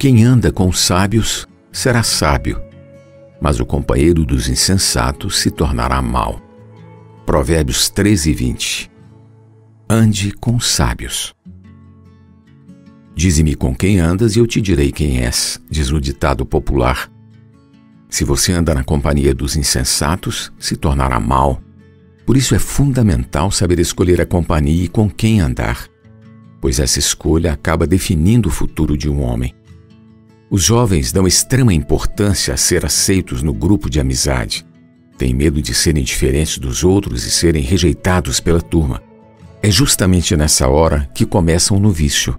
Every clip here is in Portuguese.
Quem anda com os sábios será sábio, mas o companheiro dos insensatos se tornará mau. Provérbios 13, 20. Ande com os sábios. Dize-me com quem andas e eu te direi quem és, diz o ditado popular. Se você anda na companhia dos insensatos, se tornará mal. Por isso é fundamental saber escolher a companhia e com quem andar, pois essa escolha acaba definindo o futuro de um homem. Os jovens dão extrema importância a ser aceitos no grupo de amizade. Têm medo de serem diferentes dos outros e serem rejeitados pela turma. É justamente nessa hora que começam no vício.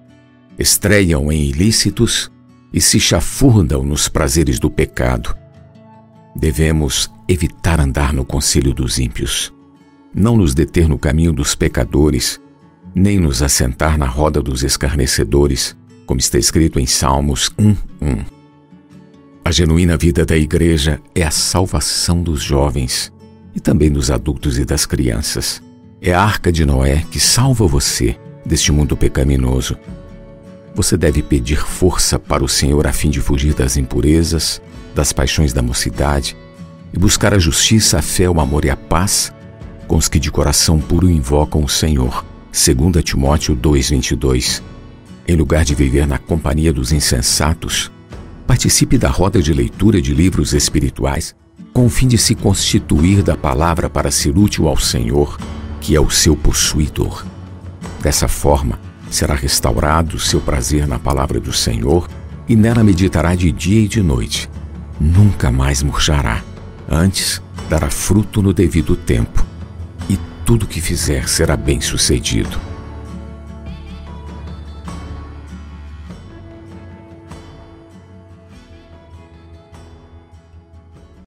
Estreiam em ilícitos e se chafurdam nos prazeres do pecado. Devemos evitar andar no conselho dos ímpios, não nos deter no caminho dos pecadores, nem nos assentar na roda dos escarnecedores, como está escrito em Salmos 1:1. A genuína vida da igreja é a salvação dos jovens e também dos adultos e das crianças. É a arca de Noé que salva você deste mundo pecaminoso. Você deve pedir força para o Senhor a fim de fugir das impurezas, das paixões da mocidade e buscar a justiça, a fé, o amor e a paz com os que de coração puro invocam o Senhor. 2 Timóteo 2:22. Em lugar de viver na companhia dos insensatos, participe da roda de leitura de livros espirituais com o fim de se constituir da palavra para ser útil ao Senhor, que é o seu possuidor. Dessa forma, será restaurado o seu prazer na palavra do Senhor e nela meditará de dia e de noite nunca mais murchará. Antes, dará fruto no devido tempo, e tudo que fizer será bem sucedido.